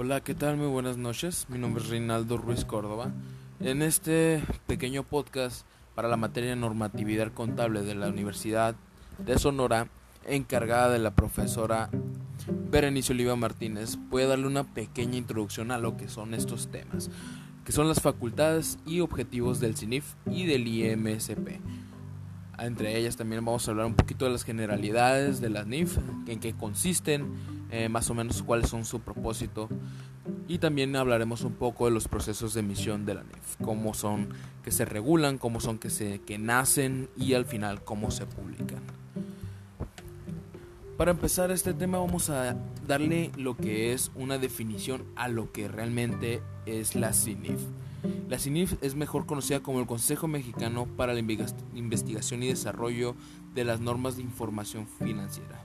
Hola, ¿qué tal? Muy buenas noches. Mi nombre es Reinaldo Ruiz Córdoba. En este pequeño podcast para la materia de normatividad contable de la Universidad de Sonora, encargada de la profesora Berenice Oliva Martínez, voy a darle una pequeña introducción a lo que son estos temas, que son las facultades y objetivos del CINIF y del IMSP. Entre ellas también vamos a hablar un poquito de las generalidades de las NIF, en qué consisten, eh, más o menos cuáles son su propósito y también hablaremos un poco de los procesos de emisión de la NIF, cómo son que se regulan, cómo son que se que nacen y al final cómo se publican. Para empezar este tema vamos a darle lo que es una definición a lo que realmente es la CINIF. La CINIF es mejor conocida como el Consejo Mexicano para la Investigación y Desarrollo de las Normas de Información Financiera.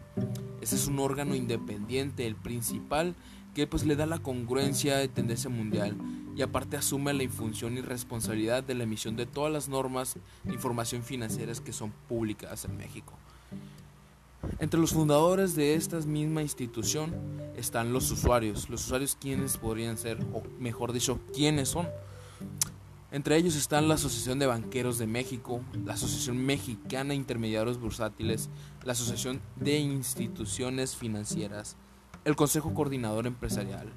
Ese es un órgano independiente, el principal, que pues le da la congruencia de tendencia mundial y aparte asume la función y responsabilidad de la emisión de todas las normas de información financieras que son públicas en México. Entre los fundadores de esta misma institución están los usuarios. Los usuarios quienes podrían ser, o mejor dicho, quiénes son. Entre ellos están la Asociación de Banqueros de México, la Asociación Mexicana de Intermediarios Bursátiles, la Asociación de Instituciones Financieras, el Consejo Coordinador Empresarial,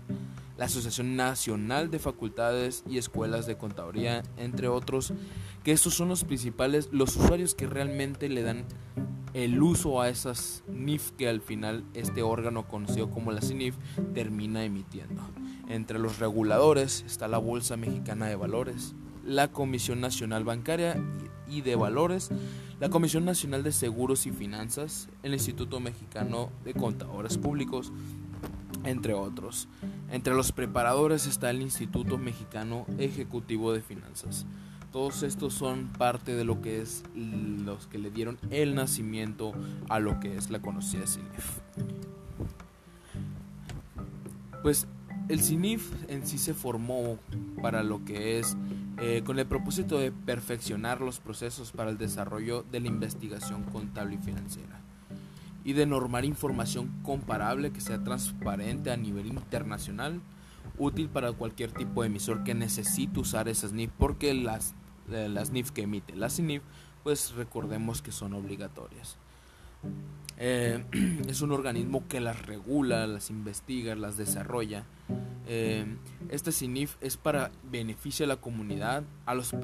la Asociación Nacional de Facultades y Escuelas de Contaduría, entre otros, que estos son los principales, los usuarios que realmente le dan el uso a esas NIF que al final este órgano conocido como la CINIF termina emitiendo. Entre los reguladores está la Bolsa Mexicana de Valores, la Comisión Nacional Bancaria y de Valores, la Comisión Nacional de Seguros y Finanzas, el Instituto Mexicano de Contadores Públicos, entre otros. Entre los preparadores está el Instituto Mexicano Ejecutivo de Finanzas. Todos estos son parte de lo que es los que le dieron el nacimiento a lo que es la conocida CINIF. Pues el CINIF en sí se formó para lo que es eh, con el propósito de perfeccionar los procesos para el desarrollo de la investigación contable y financiera y de normar información comparable que sea transparente a nivel internacional, útil para cualquier tipo de emisor que necesite usar esas NIF, porque las, eh, las NIF que emite la CINIF, pues recordemos que son obligatorias. Eh, es un organismo que las regula, las investiga, las desarrolla. Eh, este CINIF es para beneficio a la comunidad, a los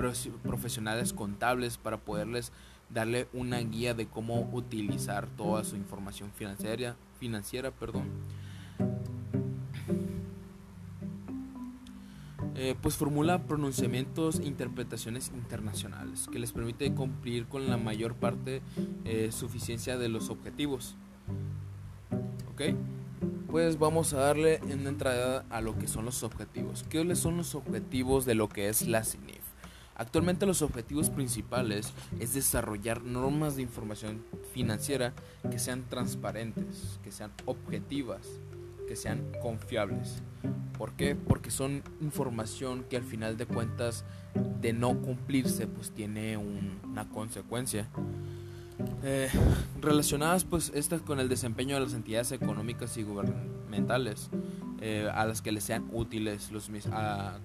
profesionales contables, para poderles darle una guía de cómo utilizar toda su información financiera, financiera perdón. Eh, pues formula pronunciamientos e interpretaciones internacionales que les permite cumplir con la mayor parte eh, suficiencia de los objetivos. ¿Ok? Pues vamos a darle una entrada a lo que son los objetivos. ¿Qué son los objetivos de lo que es la CINIF? Actualmente los objetivos principales es desarrollar normas de información financiera que sean transparentes, que sean objetivas, que sean confiables. ¿Por qué? Porque son información que al final de cuentas de no cumplirse pues tiene una consecuencia. Eh, relacionadas pues estas con el desempeño de las entidades económicas y gubernamentales eh, a las que les sean útiles los,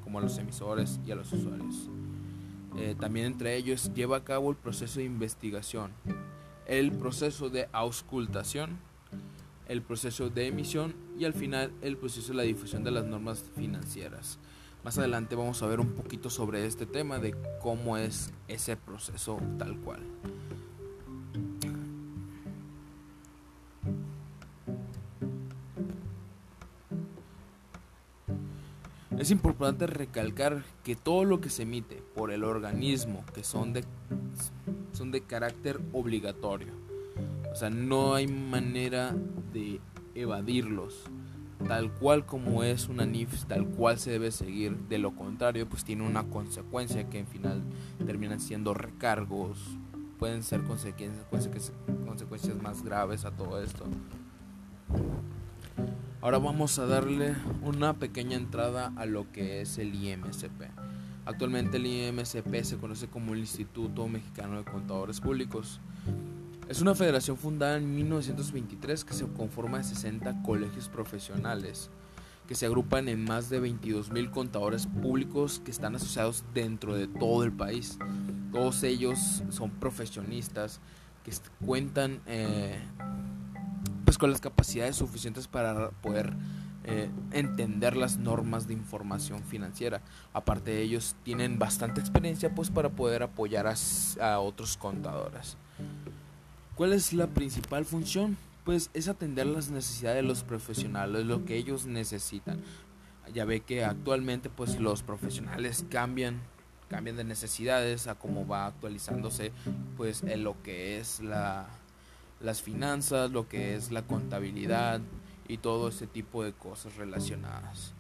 como a los emisores y a los usuarios. Eh, también entre ellos lleva a cabo el proceso de investigación, el proceso de auscultación, el proceso de emisión y al final el proceso de la difusión de las normas financieras. Más adelante vamos a ver un poquito sobre este tema de cómo es ese proceso tal cual. Es importante recalcar que todo lo que se emite por el organismo que son de, son de carácter obligatorio. O sea, no hay manera de evadirlos. Tal cual como es una NIF, tal cual se debe seguir. De lo contrario, pues tiene una consecuencia que en final terminan siendo recargos. Pueden ser consecuencias, consecuencias más graves a todo esto. Ahora vamos a darle una pequeña entrada a lo que es el IMSP. Actualmente el IMSP se conoce como el Instituto Mexicano de Contadores Públicos. Es una federación fundada en 1923 que se conforma de 60 colegios profesionales que se agrupan en más de 22.000 contadores públicos que están asociados dentro de todo el país. Todos ellos son profesionistas que cuentan eh, pues con las capacidades suficientes para poder eh, entender las normas de información financiera. Aparte de ellos tienen bastante experiencia pues para poder apoyar a, otros contadores. ¿Cuál es la principal función? Pues es atender las necesidades de los profesionales, lo que ellos necesitan. Ya ve que actualmente pues los profesionales cambian cambian de necesidades a cómo va actualizándose pues en lo que es la, las finanzas, lo que es la contabilidad, y todo ese tipo de cosas relacionadas.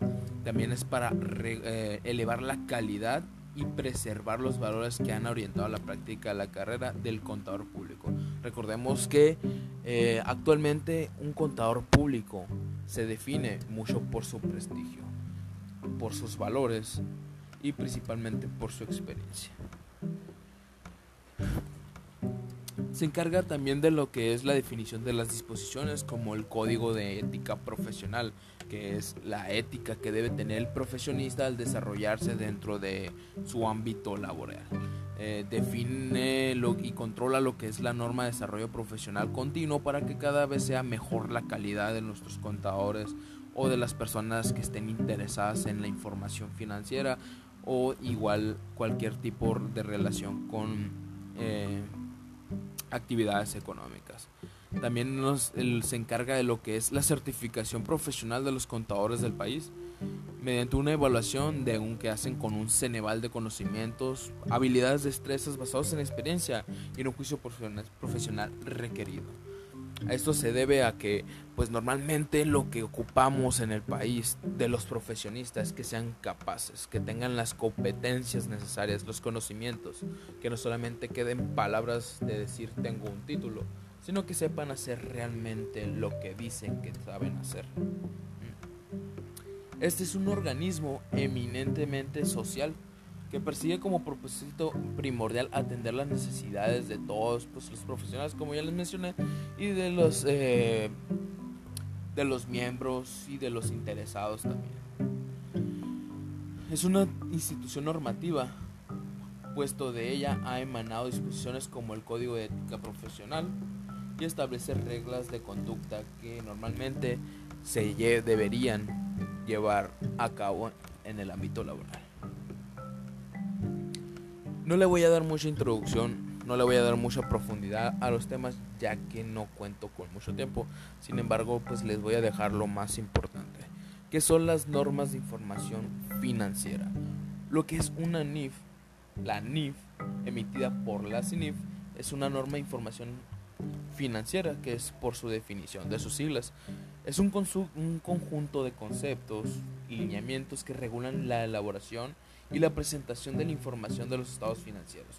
También es para eh, elevar la calidad y preservar los valores que han orientado la práctica de la carrera del contador público. Recordemos que eh, actualmente un contador público se define mucho por su prestigio, por sus valores y principalmente por su experiencia se encarga también de lo que es la definición de las disposiciones como el código de ética profesional, que es la ética que debe tener el profesionista al desarrollarse dentro de su ámbito laboral. Eh, define y controla lo que es la norma de desarrollo profesional continuo para que cada vez sea mejor la calidad de nuestros contadores o de las personas que estén interesadas en la información financiera o igual cualquier tipo de relación con eh, actividades económicas. También nos, se encarga de lo que es la certificación profesional de los contadores del país, mediante una evaluación de un que hacen con un ceneval de conocimientos, habilidades, destrezas basados en experiencia y en un juicio profesional requerido. Esto se debe a que, pues normalmente lo que ocupamos en el país de los profesionistas es que sean capaces, que tengan las competencias necesarias, los conocimientos, que no solamente queden palabras de decir tengo un título, sino que sepan hacer realmente lo que dicen que saben hacer. Este es un organismo eminentemente social que persigue como propósito primordial atender las necesidades de todos pues, los profesionales, como ya les mencioné, y de los, eh, de los miembros y de los interesados también. Es una institución normativa, puesto de ella ha emanado disposiciones como el Código de Ética Profesional y establece reglas de conducta que normalmente se deberían llevar a cabo en el ámbito laboral. No le voy a dar mucha introducción, no le voy a dar mucha profundidad a los temas ya que no cuento con mucho tiempo. Sin embargo, pues les voy a dejar lo más importante, que son las normas de información financiera. Lo que es una NIF, la NIF emitida por la CINIF, es una norma de información financiera, que es por su definición de sus siglas. Es un, un conjunto de conceptos y lineamientos que regulan la elaboración y la presentación de la información de los estados financieros.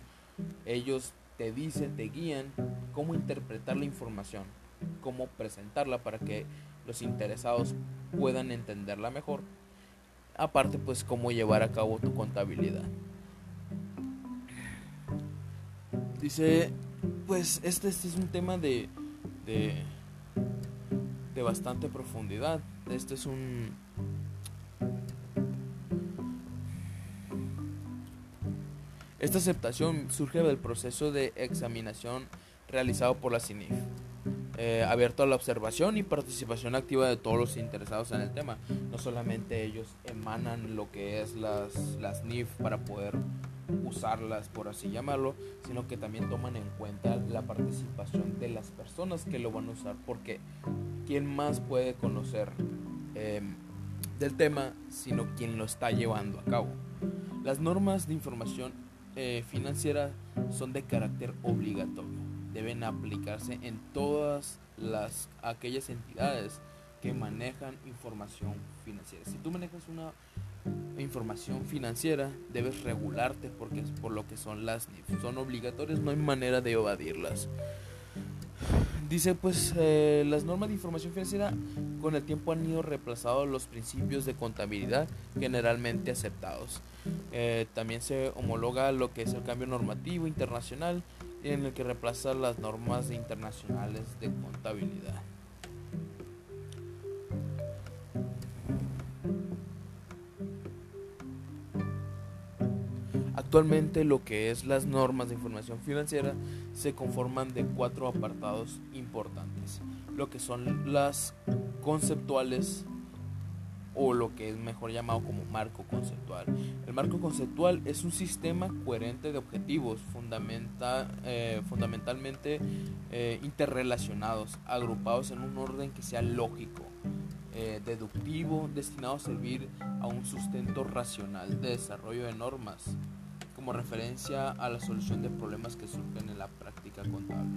Ellos te dicen, te guían cómo interpretar la información, cómo presentarla para que los interesados puedan entenderla mejor. Aparte, pues cómo llevar a cabo tu contabilidad. Dice, pues este, este es un tema de, de, de bastante profundidad. Este es un, Esta aceptación surge del proceso de examinación realizado por la CINIF, eh, abierto a la observación y participación activa de todos los interesados en el tema. No solamente ellos emanan lo que es las, las NIF para poder usarlas, por así llamarlo, sino que también toman en cuenta la participación de las personas que lo van a usar, porque ¿quién más puede conocer em, del tema sino quien lo está llevando a cabo? Las normas de información eh, financieras son de carácter obligatorio. Deben aplicarse en todas las aquellas entidades que manejan información financiera. Si tú manejas una información financiera, debes regularte porque es por lo que son las Son obligatorias, no hay manera de evadirlas. Dice pues eh, las normas de información financiera con el tiempo han ido reemplazando los principios de contabilidad generalmente aceptados. Eh, también se homologa lo que es el cambio normativo internacional en el que reemplazar las normas internacionales de contabilidad. Actualmente lo que es las normas de información financiera se conforman de cuatro apartados importantes, lo que son las conceptuales, o lo que es mejor llamado como marco conceptual. El marco conceptual es un sistema coherente de objetivos eh, fundamentalmente eh, interrelacionados, agrupados en un orden que sea lógico, eh, deductivo, destinado a servir a un sustento racional de desarrollo de normas como referencia a la solución de problemas que surgen en la práctica contable.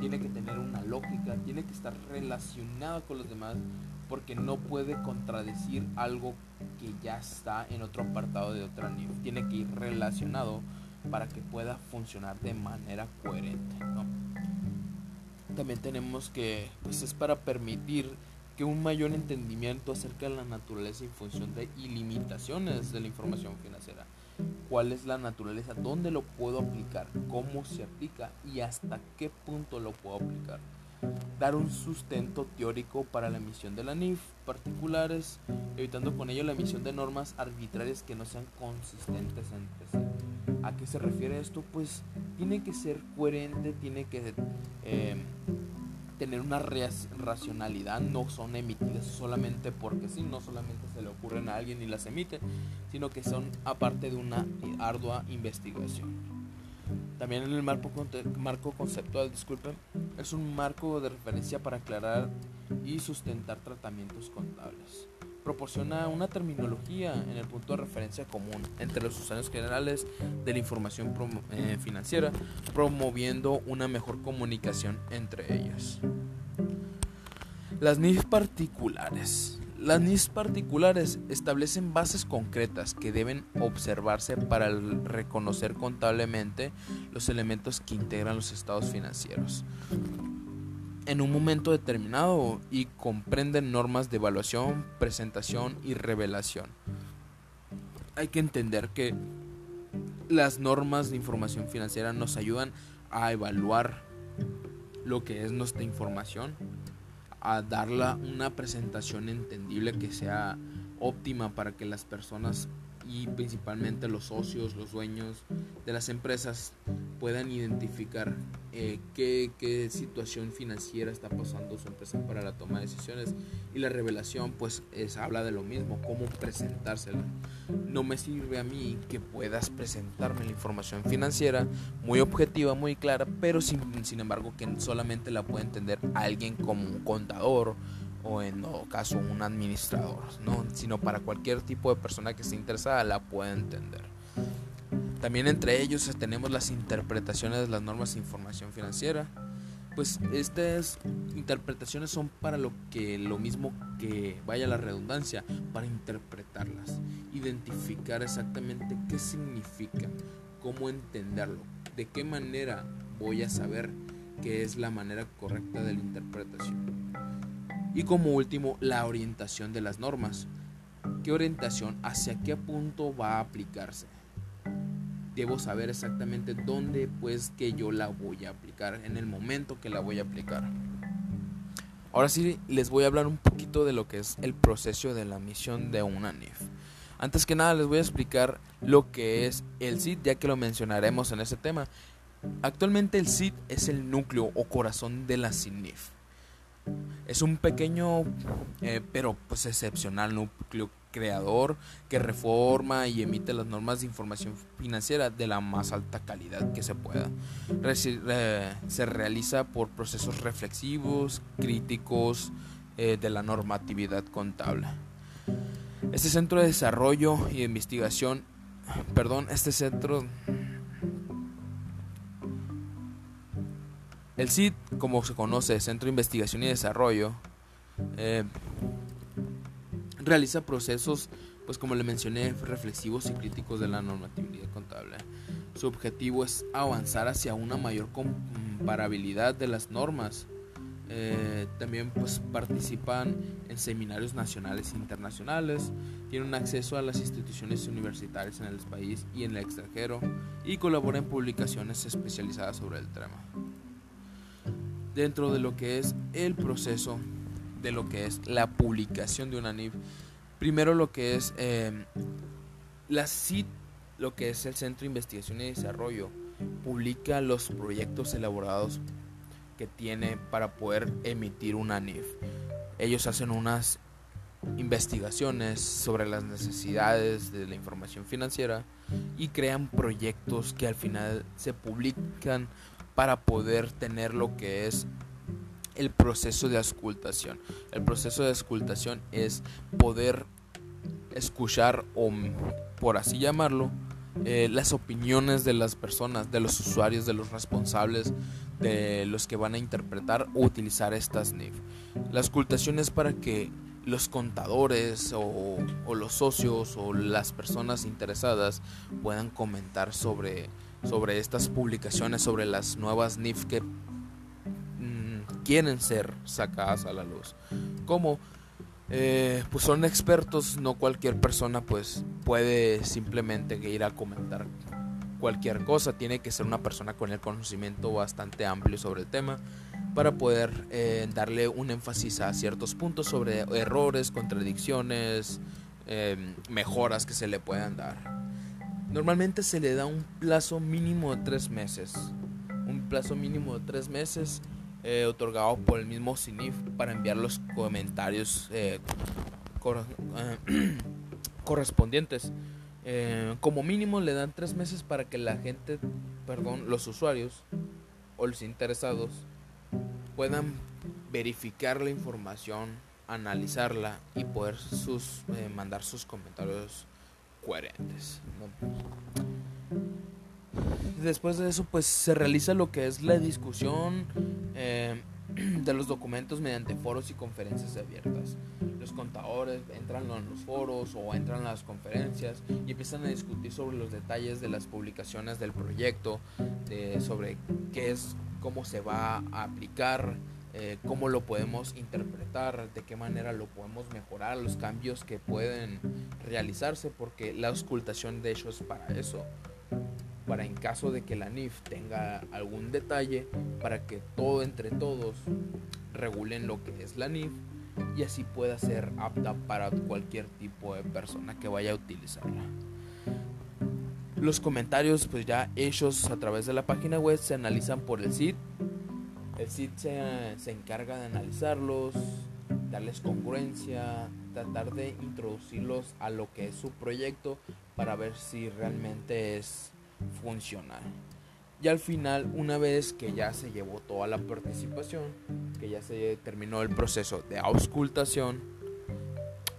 Tiene que tener una lógica, tiene que estar relacionado con los demás porque no puede contradecir algo que ya está en otro apartado de otra nivel. Tiene que ir relacionado para que pueda funcionar de manera coherente. También tenemos que, pues es para permitir que un mayor entendimiento acerca de la naturaleza y función de ilimitaciones de la información financiera. ¿Cuál es la naturaleza? ¿Dónde lo puedo aplicar? ¿Cómo se aplica? ¿Y hasta qué punto lo puedo aplicar? Dar un sustento teórico para la emisión de la NIF particulares, evitando con ello la emisión de normas arbitrarias que no sean consistentes entre sí. ¿A qué se refiere esto? Pues tiene que ser coherente, tiene que eh, tener una racionalidad, no son emitidas solamente porque sí, no solamente se le ocurren a alguien y las emite, sino que son aparte de una ardua investigación. También en el marco, conceptual, disculpen, es un marco de referencia para aclarar y sustentar tratamientos contables proporciona una terminología en el punto de referencia común entre los usuarios generales de la información eh, financiera, promoviendo una mejor comunicación entre ellas. Las NIF particulares. Las NIF particulares establecen bases concretas que deben observarse para reconocer contablemente los elementos que integran los estados financieros en un momento determinado y comprenden normas de evaluación, presentación y revelación. Hay que entender que las normas de información financiera nos ayudan a evaluar lo que es nuestra información, a darla una presentación entendible que sea óptima para que las personas y principalmente los socios, los dueños de las empresas puedan identificar eh, qué, qué, situación financiera está pasando su empresa para la toma de decisiones y la revelación pues es, habla de lo mismo, cómo presentársela. No me sirve a mí que puedas presentarme la información financiera muy objetiva, muy clara, pero sin, sin embargo que solamente la puede entender alguien como un contador o en todo caso un administrador, ¿no? sino para cualquier tipo de persona que esté interesada la pueda entender. También entre ellos tenemos las interpretaciones de las normas de información financiera. Pues estas interpretaciones son para lo que lo mismo que vaya la redundancia, para interpretarlas, identificar exactamente qué significa, cómo entenderlo, de qué manera voy a saber qué es la manera correcta de la interpretación. Y como último, la orientación de las normas. ¿Qué orientación? ¿Hacia qué punto va a aplicarse? Debo saber exactamente dónde pues que yo la voy a aplicar, en el momento que la voy a aplicar. Ahora sí les voy a hablar un poquito de lo que es el proceso de la misión de una NIF. Antes que nada les voy a explicar lo que es el CID, ya que lo mencionaremos en ese tema. Actualmente el CID es el núcleo o corazón de la CINIF. Es un pequeño, eh, pero pues excepcional núcleo creador que reforma y emite las normas de información financiera de la más alta calidad que se pueda. se realiza por procesos reflexivos, críticos eh, de la normatividad contable. Este centro de desarrollo y de investigación, perdón, este centro El CID, como se conoce, Centro de Investigación y Desarrollo, eh, realiza procesos, pues como le mencioné, reflexivos y críticos de la normatividad contable. Su objetivo es avanzar hacia una mayor comparabilidad de las normas. Eh, también pues participan en seminarios nacionales e internacionales, tienen acceso a las instituciones universitarias en el país y en el extranjero y colaboran en publicaciones especializadas sobre el tema dentro de lo que es el proceso de lo que es la publicación de una NIF. Primero lo que es eh, la CIT lo que es el Centro de Investigación y Desarrollo publica los proyectos elaborados que tiene para poder emitir una NIF. Ellos hacen unas investigaciones sobre las necesidades de la información financiera y crean proyectos que al final se publican para poder tener lo que es el proceso de auscultación. El proceso de auscultación es poder escuchar o por así llamarlo eh, las opiniones de las personas, de los usuarios, de los responsables, de los que van a interpretar o utilizar estas NIF. La auscultación es para que los contadores o, los socios o las personas interesadas puedan comentar sobre, sobre estas publicaciones, sobre las nuevas NIF que mm, quieren ser sacadas a la luz. Como eh, pues son expertos, no cualquier persona pues puede simplemente ir a comentar cualquier cosa, tiene que ser una persona con el conocimiento bastante amplio sobre el tema para poder eh, darle un énfasis a ciertos puntos sobre errores, contradicciones, em, mejoras que se le puedan dar. Normalmente se le da un plazo mínimo de tres meses. Un plazo mínimo de tres meses eh, otorgado por el mismo CINIF para enviar los comentarios eh, correspondientes. como mínimo le dan tres meses para que la gente, perdón, los usuarios o los interesados puedan verificar la información, analizarla y poder sus, eh, mandar sus comentarios coherentes. Después de eso, pues se realiza lo que es la discusión eh, de los documentos mediante foros y conferencias abiertas. Los contadores entran en los foros o entran a las conferencias y empiezan a discutir sobre los detalles de las publicaciones del proyecto, sobre qué es cómo se va a aplicar, eh, cómo lo podemos interpretar, de qué manera lo podemos mejorar, los cambios que pueden realizarse, porque la auscultación de hecho es para eso, para en caso de que la NIF tenga algún detalle, para que todo entre todos regulen lo que es la NIF y así pueda ser apta para cualquier tipo de persona que vaya a utilizarla. Los comentarios pues ya hechos a través de la página web se analizan por el SID. El SID se, encarga de analizarlos, darles congruencia, tratar de introducirlos a lo que es su proyecto para ver si realmente es funcional. Y al final, una vez que ya se llevó toda la participación, que ya se terminó el proceso de auscultación,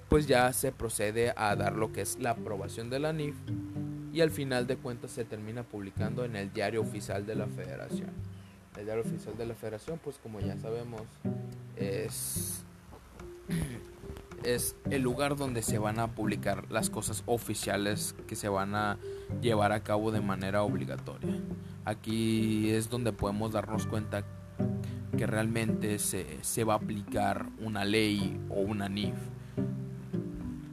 pues ya se procede a dar lo que es la aprobación de la NIF y al final de cuentas se termina publicando en el diario oficial de la federación. El diario oficial de la federación, pues como ya sabemos, es, es el lugar donde se van a publicar las cosas oficiales que se van a llevar a cabo de manera obligatoria. Aquí es donde podemos darnos cuenta que realmente se, se va a aplicar una ley o una NIF.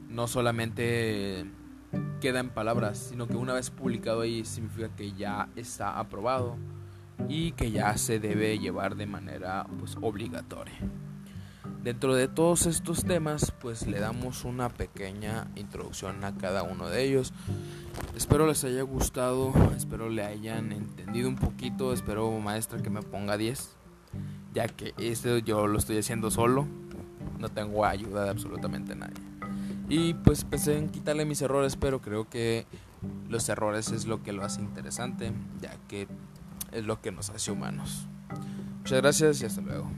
No solamente queda en palabras, sino que una vez publicado ahí significa que ya está aprobado y que ya se debe llevar de manera pues obligatoria. Dentro de todos estos temas, pues le damos una pequeña introducción a cada uno de ellos. Espero les haya gustado, espero le hayan entendido un poquito, espero maestra que me ponga 10, ya que esto yo lo estoy haciendo solo, no tengo ayuda de absolutamente nadie. Y pues pensé en quitarle mis errores, pero creo que los errores es lo que lo hace interesante, ya que es lo que nos hace humanos. Muchas gracias y hasta luego.